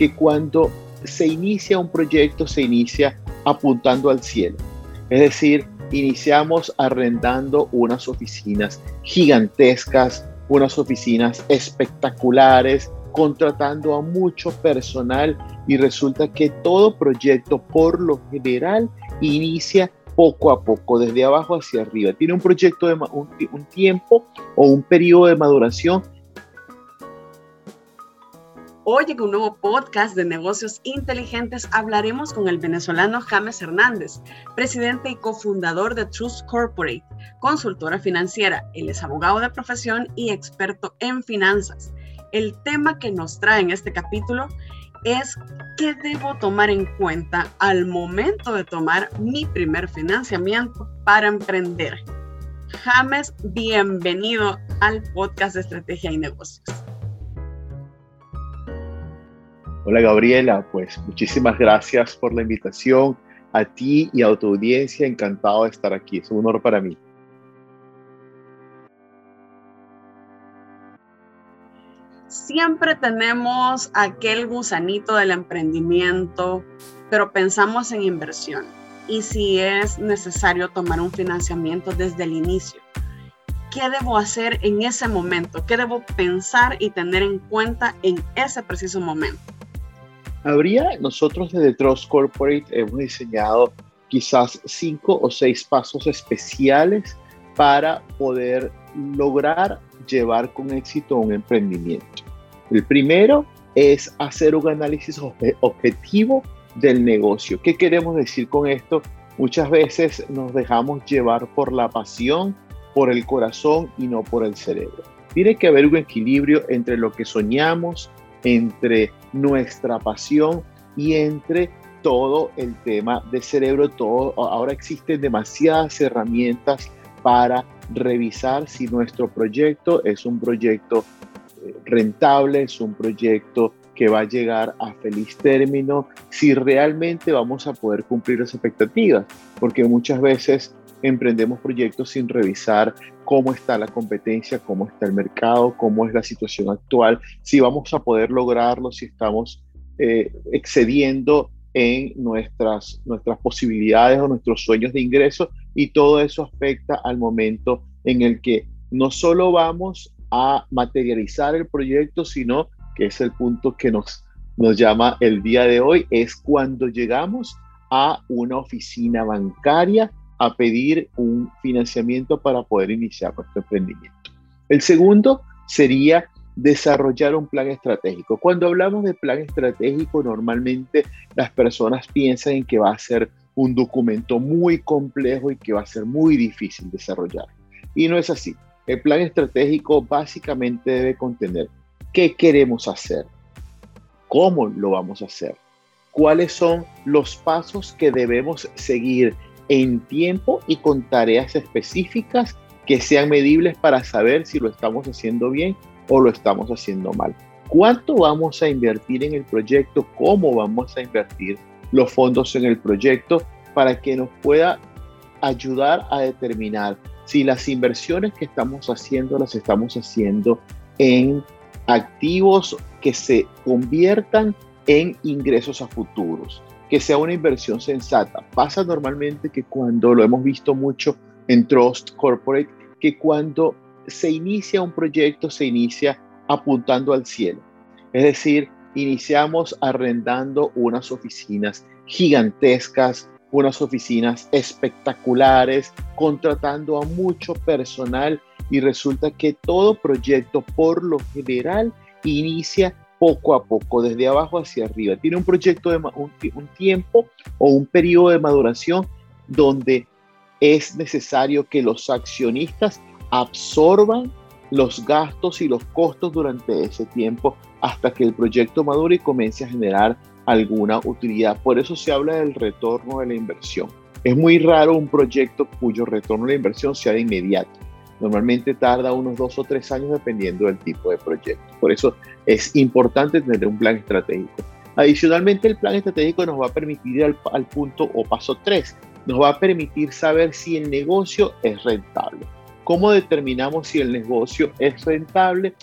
que cuando se inicia un proyecto se inicia apuntando al cielo. Es decir, iniciamos arrendando unas oficinas gigantescas, unas oficinas espectaculares, contratando a mucho personal y resulta que todo proyecto por lo general inicia poco a poco, desde abajo hacia arriba. Tiene un proyecto de un, tiempo o un periodo de maduración Hoy en un nuevo podcast de negocios inteligentes hablaremos con el venezolano James Hernández, presidente y cofundador de Trust Corporate, consultora financiera. Él es abogado de profesión y experto en finanzas. El tema que nos trae en este capítulo es qué debo tomar en cuenta al momento de tomar mi primer financiamiento para emprender. James, bienvenido al podcast de Estrategia y Negocios. Hola Gabriela, pues muchísimas gracias por la invitación a ti y a tu audiencia. Encantado de estar aquí, es un honor para mí. Siempre tenemos aquel gusanito del emprendimiento, pero pensamos en inversión y si es necesario tomar un financiamiento desde el inicio. ¿Qué debo hacer en ese momento? ¿Qué debo pensar y tener en cuenta en ese preciso momento? Habría, nosotros desde Trust Corporate hemos diseñado quizás cinco o seis pasos especiales para poder lograr llevar con éxito un emprendimiento. El primero es hacer un análisis objetivo del negocio. ¿Qué queremos decir con esto? Muchas veces nos dejamos llevar por la pasión, por el corazón y no por el cerebro. Tiene que haber un equilibrio entre lo que soñamos, entre nuestra pasión y entre todo el tema de cerebro. Todo, ahora existen demasiadas herramientas para revisar si nuestro proyecto es un proyecto eh, rentable, es un proyecto que va a llegar a feliz término, si realmente vamos a poder cumplir las expectativas, porque muchas veces emprendemos proyectos sin revisar cómo está la competencia, cómo está el mercado, cómo es la situación actual, si vamos a poder lograrlo, si estamos eh, excediendo en nuestras, nuestras posibilidades o nuestros sueños de ingreso y todo eso afecta al momento en el que no solo vamos a materializar el proyecto, sino que es el punto que nos, nos llama el día de hoy, es cuando llegamos a una oficina bancaria a pedir un financiamiento para poder iniciar nuestro emprendimiento. El segundo sería desarrollar un plan estratégico. Cuando hablamos de plan estratégico, normalmente las personas piensan en que va a ser un documento muy complejo y que va a ser muy difícil desarrollar. Y no es así. El plan estratégico básicamente debe contener qué queremos hacer, cómo lo vamos a hacer, cuáles son los pasos que debemos seguir en tiempo y con tareas específicas que sean medibles para saber si lo estamos haciendo bien o lo estamos haciendo mal. ¿Cuánto vamos a invertir en el proyecto? ¿Cómo vamos a invertir los fondos en el proyecto para que nos pueda ayudar a determinar si las inversiones que estamos haciendo las estamos haciendo en activos que se conviertan en ingresos a futuros, que sea una inversión sensata. Pasa normalmente que cuando lo hemos visto mucho en Trust Corporate, que cuando se inicia un proyecto se inicia apuntando al cielo. Es decir, iniciamos arrendando unas oficinas gigantescas, unas oficinas espectaculares, contratando a mucho personal y resulta que todo proyecto por lo general inicia poco a poco, desde abajo hacia arriba. Tiene un proyecto de un, tiempo o un periodo de maduración donde es necesario que los accionistas absorban los gastos y los costos durante ese tiempo hasta que el proyecto madure y comience a generar alguna utilidad. Por eso se habla del retorno de la inversión. Es muy raro un proyecto cuyo retorno de la inversión sea de inmediato. Normalmente tarda unos dos o tres años dependiendo del tipo de proyecto. Por eso es importante tener un plan estratégico. Adicionalmente, el plan estratégico nos va a permitir ir al, punto o paso tres. Nos va a permitir saber si el negocio es rentable ¿Cómo determinamos si el negocio es rentable?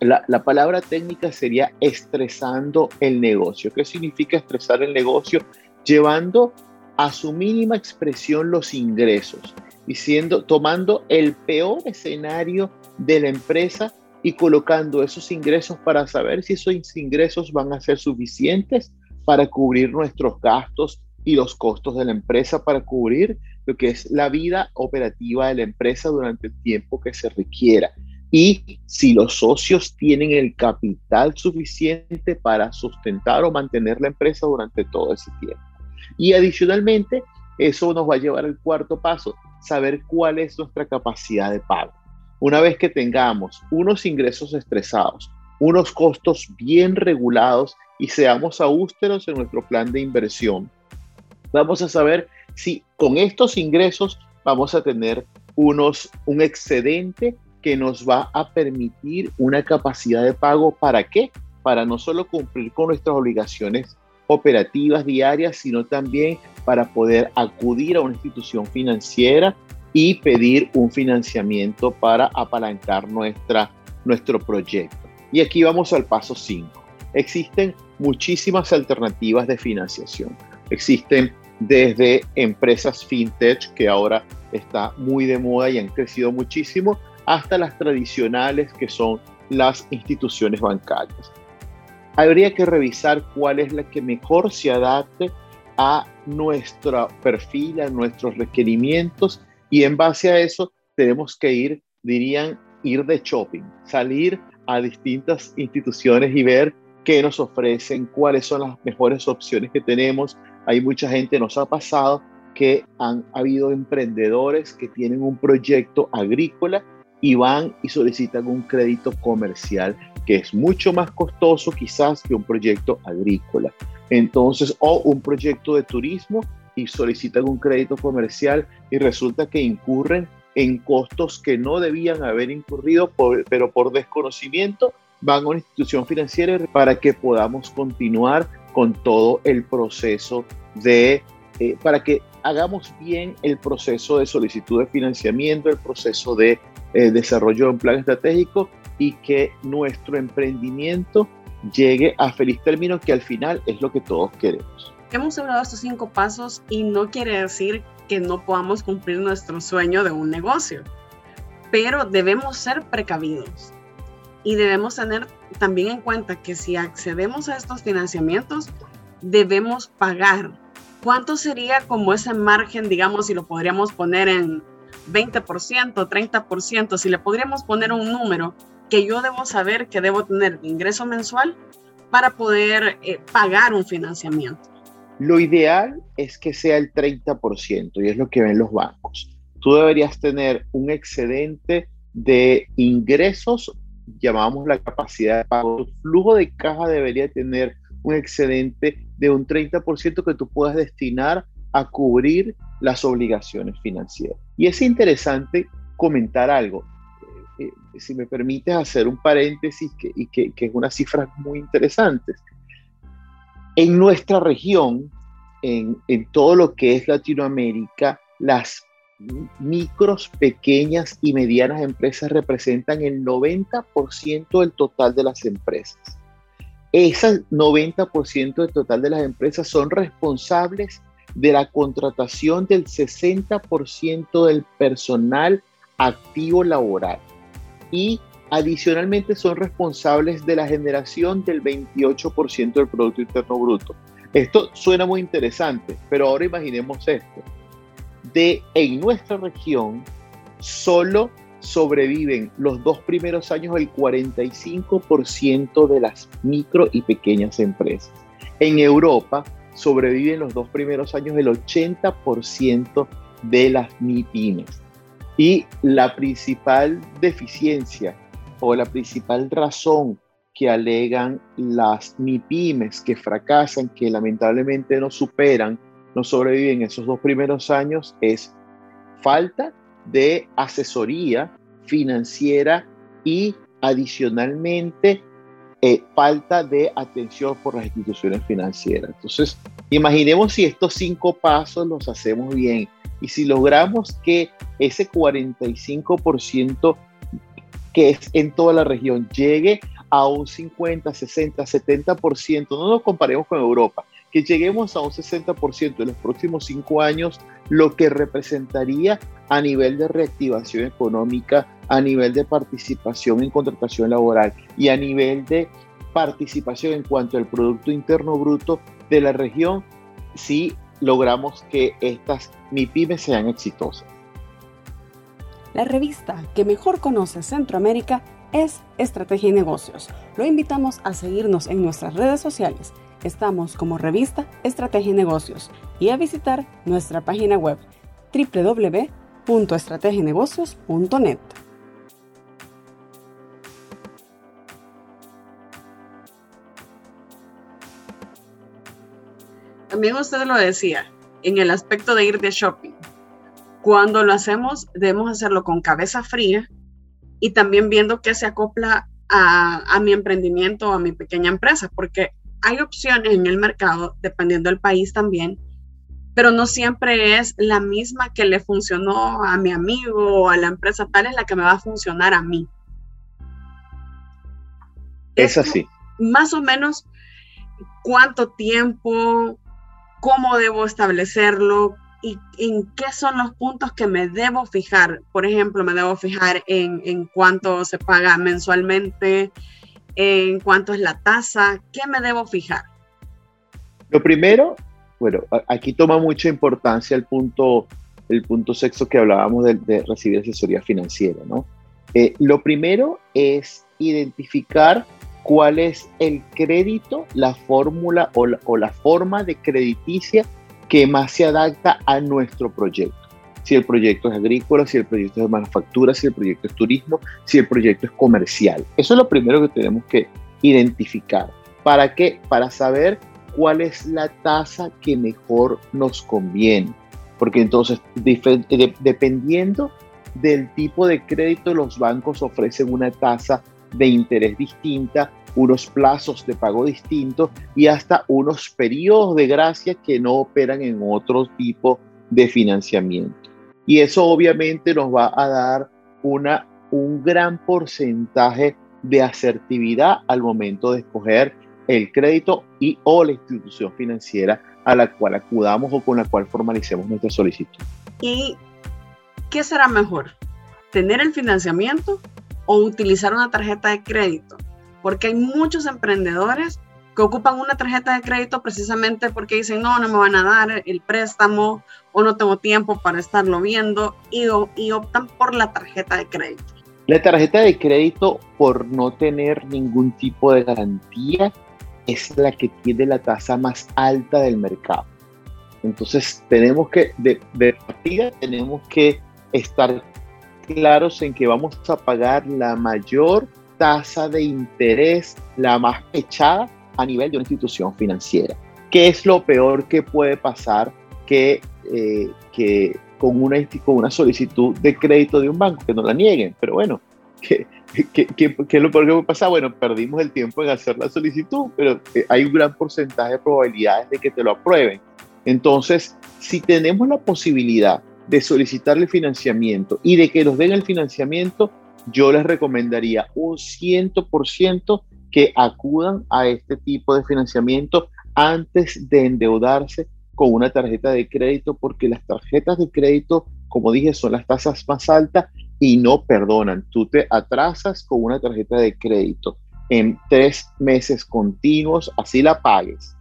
la, la, palabra técnica sería estresando el negocio. ¿Qué significa estresar el negocio? Llevando a su mínima expresión los ingresos, diciendo, tomando el peor escenario de la empresa y colocando esos ingresos para saber si esos ingresos van a ser suficientes para cubrir nuestros gastos y los costos de la empresa para cubrir lo que es la vida operativa de la empresa durante el tiempo que se requiera. Y si los socios tienen el capital suficiente para sustentar o mantener la empresa durante todo ese tiempo. Y adicionalmente, eso nos va a llevar al cuarto paso, saber cuál es nuestra capacidad de pago. Una vez que tengamos unos ingresos estresados, unos costos bien regulados y seamos austeros en nuestro plan de inversión, vamos a saber si con estos ingresos vamos a tener unos, un excedente que nos va a permitir una capacidad de pago. ¿Para qué? Para no solo cumplir con nuestras obligaciones operativas diarias, sino también para poder acudir a una institución financiera y pedir un financiamiento para apalancar nuestra, nuestro proyecto. Y aquí vamos al paso 5. Existen muchísimas alternativas de financiación. Existen desde empresas fintech, que ahora está muy de moda y han crecido muchísimo, hasta las tradicionales, que son las instituciones bancarias. Habría que revisar cuál es la que mejor se adapte a nuestro perfil, a nuestros requerimientos, y en base a eso tenemos que ir, dirían, ir de shopping, salir a distintas instituciones y ver qué nos ofrecen, cuáles son las mejores opciones que tenemos, hay mucha gente, nos ha pasado que han habido emprendedores que tienen un proyecto agrícola y van y solicitan un crédito comercial que es mucho más costoso quizás que un proyecto agrícola. Entonces, o un proyecto de turismo y solicitan un crédito comercial y resulta que incurren en costos que no debían haber incurrido, pero por desconocimiento van a una institución financiera para que podamos continuar con todo el proceso de, eh, para que hagamos bien el proceso de solicitud de financiamiento, el proceso de eh, desarrollo de un plan estratégico y que nuestro emprendimiento llegue a feliz término, que al final es lo que todos queremos. Hemos hablado estos cinco pasos y no quiere decir que no podamos cumplir nuestro sueño de un negocio, pero debemos ser precavidos y debemos tener también en cuenta que si accedemos a estos financiamientos, debemos pagar. ¿Cuánto sería como ese margen, digamos, si lo podríamos poner en 20%, 30%, si le podríamos poner un número que yo debo saber que debo tener ingreso mensual para poder eh, pagar un financiamiento? Lo ideal es que sea el 30% y es lo que ven los bancos. Tú deberías tener un excedente de ingresos llamamos la capacidad de pago. Tu flujo de caja debería tener un excedente de un 30% que tú puedas destinar a cubrir las obligaciones financieras. Y es interesante comentar algo. Eh, eh, si me permites hacer un paréntesis que, y que, que es una cifra muy interesante. En nuestra región, en, en todo lo que es Latinoamérica, las micros, pequeñas y medianas empresas representan el 90% del total de las empresas. Esas 90% del total de las empresas son responsables de la contratación del 60% del personal activo laboral y adicionalmente son responsables de la generación del 28% del Producto Interno Bruto. Esto suena muy interesante, pero ahora imaginemos esto de en nuestra región solo sobreviven los dos primeros años el 45% de las micro y pequeñas empresas. En Europa sobreviven los dos primeros años el 80% de las MIPIMES. Y la principal deficiencia o la principal razón que alegan las MIPIMES que fracasan, que lamentablemente no superan no sobreviven esos dos primeros años es falta de asesoría financiera y adicionalmente eh, falta de atención por las instituciones financieras. Entonces, imaginemos si estos cinco pasos los hacemos bien Y si logramos que ese 45% que es en toda la región llegue a un 50, 60, 70%, no nos comparemos con Europa, que lleguemos a un 60% en los próximos cinco años, lo que representaría a nivel de reactivación económica, a nivel de participación en contratación laboral y a nivel de participación en cuanto al Producto Interno Bruto de la región, si logramos que estas MIPIMES sean exitosas. La revista que mejor conoce Centroamérica es Estrategia y Negocios. Lo invitamos a seguirnos en nuestras redes sociales Estamos como revista Estrategia y Negocios y a visitar nuestra página web www.estrategienegocios.net. También usted lo decía, en el aspecto de ir de shopping. Cuando lo hacemos, debemos hacerlo con cabeza fría y también viendo qué se acopla a, a mi emprendimiento o a mi pequeña empresa, porque hay opciones en el mercado, dependiendo del país también, pero no siempre es la misma que le funcionó a mi amigo o a la empresa tal, es la que me va a funcionar a mí. Es así. Más o menos, cuánto tiempo, cómo debo establecerlo y en qué son los puntos que me debo fijar. Por ejemplo, me debo fijar en, en cuánto se paga mensualmente, en cuánto es la tasa, ¿qué me debo fijar? Lo primero, bueno, aquí toma mucha importancia el punto, el punto sexto que hablábamos de, recibir asesoría financiera, ¿no? Eh, lo primero es identificar cuál es el crédito, la fórmula o la forma de crediticia que más se adapta a nuestro proyecto si el proyecto es agrícola, si el proyecto es de manufactura, si el proyecto es turismo, si el proyecto es comercial. Eso es lo primero que tenemos que identificar. ¿Para qué? Para saber cuál es la tasa que mejor nos conviene. Porque entonces, dependiendo del tipo de crédito, los bancos ofrecen una tasa de interés distinta, unos plazos de pago distintos y hasta unos periodos de gracia que no operan en otro tipo de financiamiento. Y eso obviamente nos va a dar una, un gran porcentaje de asertividad al momento de escoger el crédito y o la institución financiera a la cual acudamos o con la cual formalicemos nuestra solicitud. ¿Y qué será mejor? ¿Tener el financiamiento o utilizar una tarjeta de crédito? Porque hay muchos emprendedores que ocupan una tarjeta de crédito precisamente porque dicen, no, no me van a dar el préstamo o no tengo tiempo para estarlo viendo y, optan por la tarjeta de crédito. La tarjeta de crédito, por no tener ningún tipo de garantía, es la que tiene la tasa más alta del mercado. Entonces, tenemos que, de partida, tenemos que estar claros en que vamos a pagar la mayor tasa de interés, la más echada a nivel de una institución financiera. ¿Qué es lo peor que puede pasar que, eh, que con, una, con una solicitud de crédito de un banco, que no la nieguen? Pero bueno, ¿qué, qué, qué, qué es lo peor que puede pasar? Bueno, perdimos el tiempo en hacer la solicitud, pero eh, hay un gran porcentaje de probabilidades de que te lo aprueben. Entonces, si tenemos la posibilidad de solicitarle financiamiento y de que nos den el financiamiento, yo les recomendaría un 100% que acudan a este tipo de financiamiento antes de endeudarse con una tarjeta de crédito, porque las tarjetas de crédito, como dije, son las tasas más altas y no perdonan. Tú te atrasas con una tarjeta de crédito en tres meses continuos, así la pagues,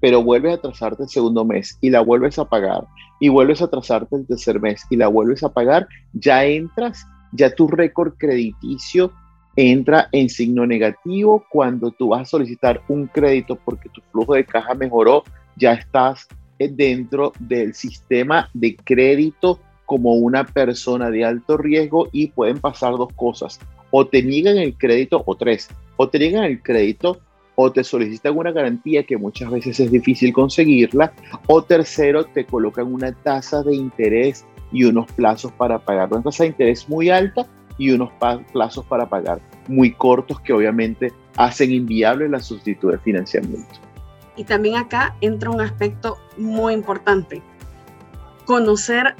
pero vuelves a atrasarte el segundo mes y la vuelves a pagar y vuelves a atrasarte el tercer mes y la vuelves a pagar, ya entras, ya tu récord crediticio entra en signo negativo cuando tú vas a solicitar un crédito porque tu flujo de caja mejoró, ya estás eh, dentro del sistema de crédito como una persona de alto riesgo y pueden pasar dos cosas. O te niegan el crédito, o tres, o te niegan el crédito o te solicitan una garantía que muchas veces es difícil conseguirla, o tercero, te colocan una tasa de interés y unos plazos para pagar. Una tasa de interés muy alta y unos plazos para pagar muy cortos que obviamente hacen inviable la solicitud de financiamiento. Y también acá entra un aspecto muy importante, conocer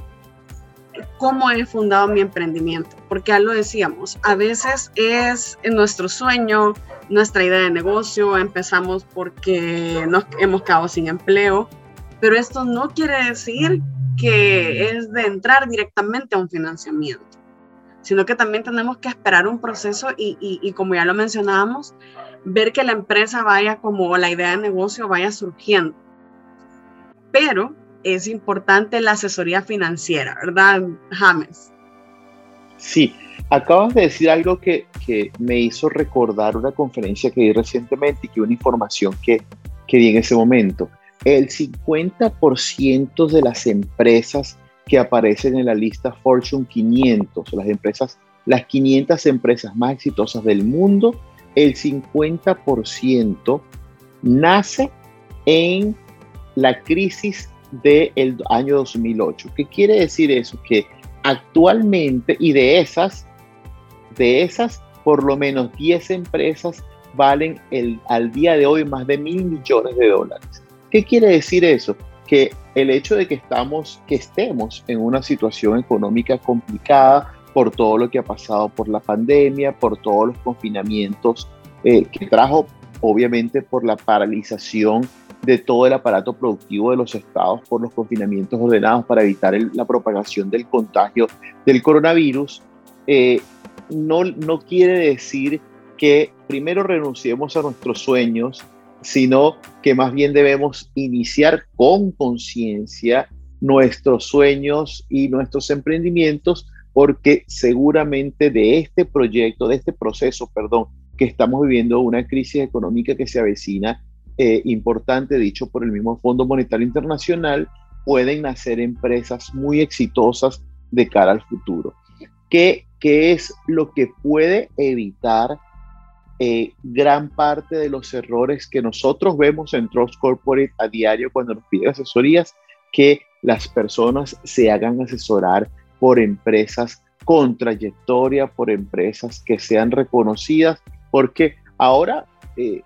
cómo he fundado mi emprendimiento, porque ya lo decíamos, a veces es nuestro sueño, nuestra idea de negocio, empezamos porque nos hemos quedado sin empleo, pero esto no quiere decir que es de entrar directamente a un financiamiento, sino que también tenemos que esperar un proceso y, y como ya lo mencionábamos, ver que la empresa vaya como la idea de negocio vaya surgiendo. Pero es importante la asesoría financiera, ¿verdad, James? Sí, acabas de decir algo que, que me hizo recordar una conferencia que di recientemente y que una información que, que di en ese momento. El 50% de las empresas que aparecen en la lista Fortune 500, las empresas, las 500 empresas más exitosas del mundo, el 50% nace en la crisis del año 2008. ¿Qué quiere decir eso? Que actualmente, y de esas, de esas, por lo menos 10 empresas valen el, al día de hoy más de mil millones de dólares. ¿Qué quiere decir eso? Que el hecho de que estamos, que estemos en una situación económica complicada por todo lo que ha pasado por la pandemia, por todos los confinamientos eh, que trajo, obviamente, por la paralización de todo el aparato productivo de los estados por los confinamientos ordenados para evitar la propagación del contagio del coronavirus, eh, no, no quiere decir que primero renunciemos a nuestros sueños, sino que más bien debemos iniciar con conciencia nuestros sueños y nuestros emprendimientos, porque seguramente de este proyecto, de este proceso, perdón, que estamos viviendo una crisis económica que se avecina, eh, importante, dicho por el mismo Fondo Monetario Internacional, pueden nacer empresas muy exitosas de cara al futuro. ¿Qué, qué es lo que puede evitar eh, gran parte de los errores que nosotros vemos en Trust Corporate a diario cuando nos piden asesorías? Que las personas se hagan asesorar por empresas con trayectoria, por empresas que sean reconocidas, porque ahora eh,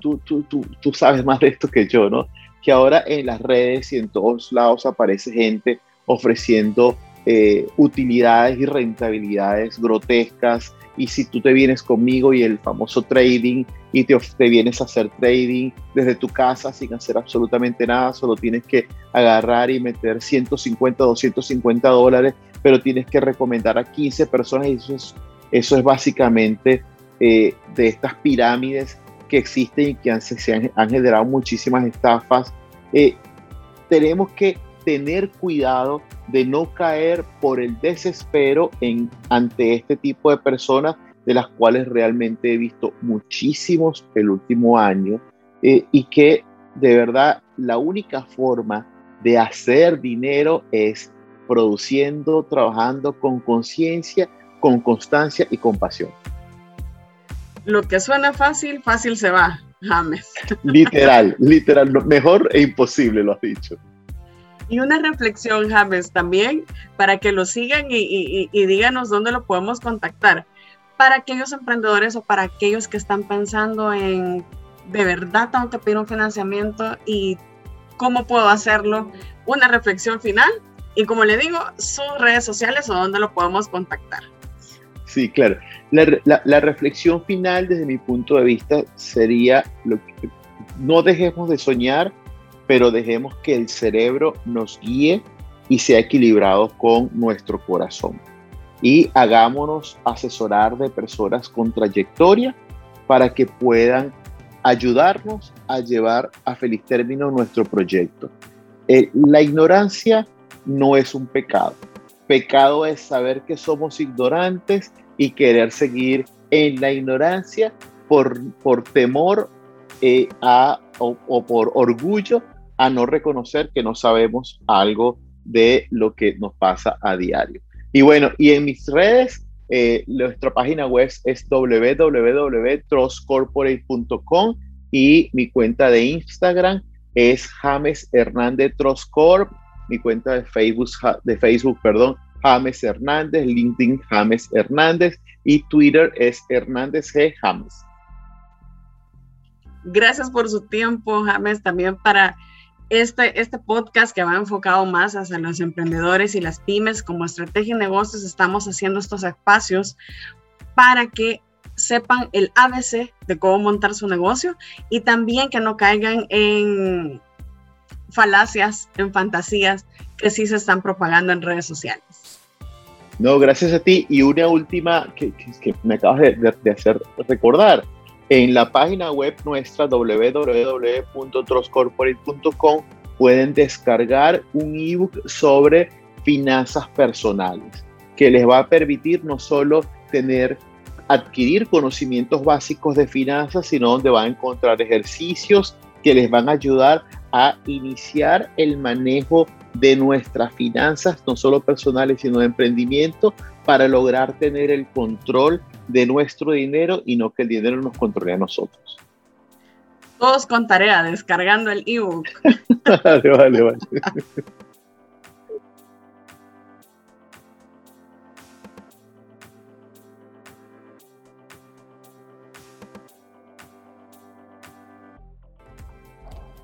tú, tú, tú, tú sabes más de esto que yo, ¿no? Que ahora en las redes y en todos lados aparece gente ofreciendo eh, utilidades y rentabilidades grotescas. Y si tú te vienes conmigo y el famoso trading y te, te, vienes a hacer trading desde tu casa sin hacer absolutamente nada, solo tienes que agarrar y meter 150, 250 dólares, pero tienes que recomendar a 15 personas y eso es, eso es básicamente eh, de estas pirámides que existen y que han, se han, generado muchísimas estafas. Eh, tenemos que tener cuidado de no caer por el desespero en, ante este tipo de personas, de las cuales realmente he visto muchísimos el último año, eh, y que de verdad la única forma de hacer dinero es produciendo, trabajando con conciencia, con constancia y con pasión lo que suena fácil, fácil se va, James. Literal, literal, mejor e imposible lo has dicho. Y una reflexión, James, también para que lo sigan y, díganos dónde lo podemos contactar. Para aquellos emprendedores o para aquellos que están pensando en, de verdad tengo que pedir un financiamiento y cómo puedo hacerlo, una reflexión final y como le digo, sus redes sociales o dónde lo podemos contactar. Sí, claro. La, reflexión final desde mi punto de vista sería, no dejemos de soñar, pero dejemos que el cerebro nos guíe y sea equilibrado con nuestro corazón. Y hagámonos asesorar de personas con trayectoria para que puedan ayudarnos a llevar a feliz término nuestro proyecto. Eh, la ignorancia no es un pecado Pecado es saber que somos ignorantes y querer seguir en la ignorancia por, por temor eh, a, o, por orgullo a no reconocer que no sabemos algo de lo que nos pasa a diario. Y bueno, y en mis redes, eh, nuestra página web es www.trustcorporate.com y mi cuenta de Instagram es James Hernández Trust Corp mi cuenta de Facebook, de Facebook, perdón, James Hernández, LinkedIn James Hernández y Twitter es Hernández G. James. Gracias por su tiempo, James, también para este, este podcast que va enfocado más hacia los emprendedores y las pymes como estrategia de negocios, estamos haciendo estos espacios para que sepan el ABC de cómo montar su negocio y también que no caigan en falacias, en fantasías que sí se están propagando en redes sociales. No, gracias a ti. Y una última que, me acabas de, hacer recordar. En la página web nuestra www.troscorporate.com pueden descargar un ebook sobre finanzas personales que les va a permitir no solo tener adquirir conocimientos básicos de finanzas, sino donde van a encontrar ejercicios que les van a ayudar a iniciar el manejo de nuestras finanzas, no solo personales, sino de emprendimiento, para lograr tener el control de nuestro dinero y no que el dinero nos controle a nosotros. Todos con tarea, descargando el ebook. vale, vale, vale.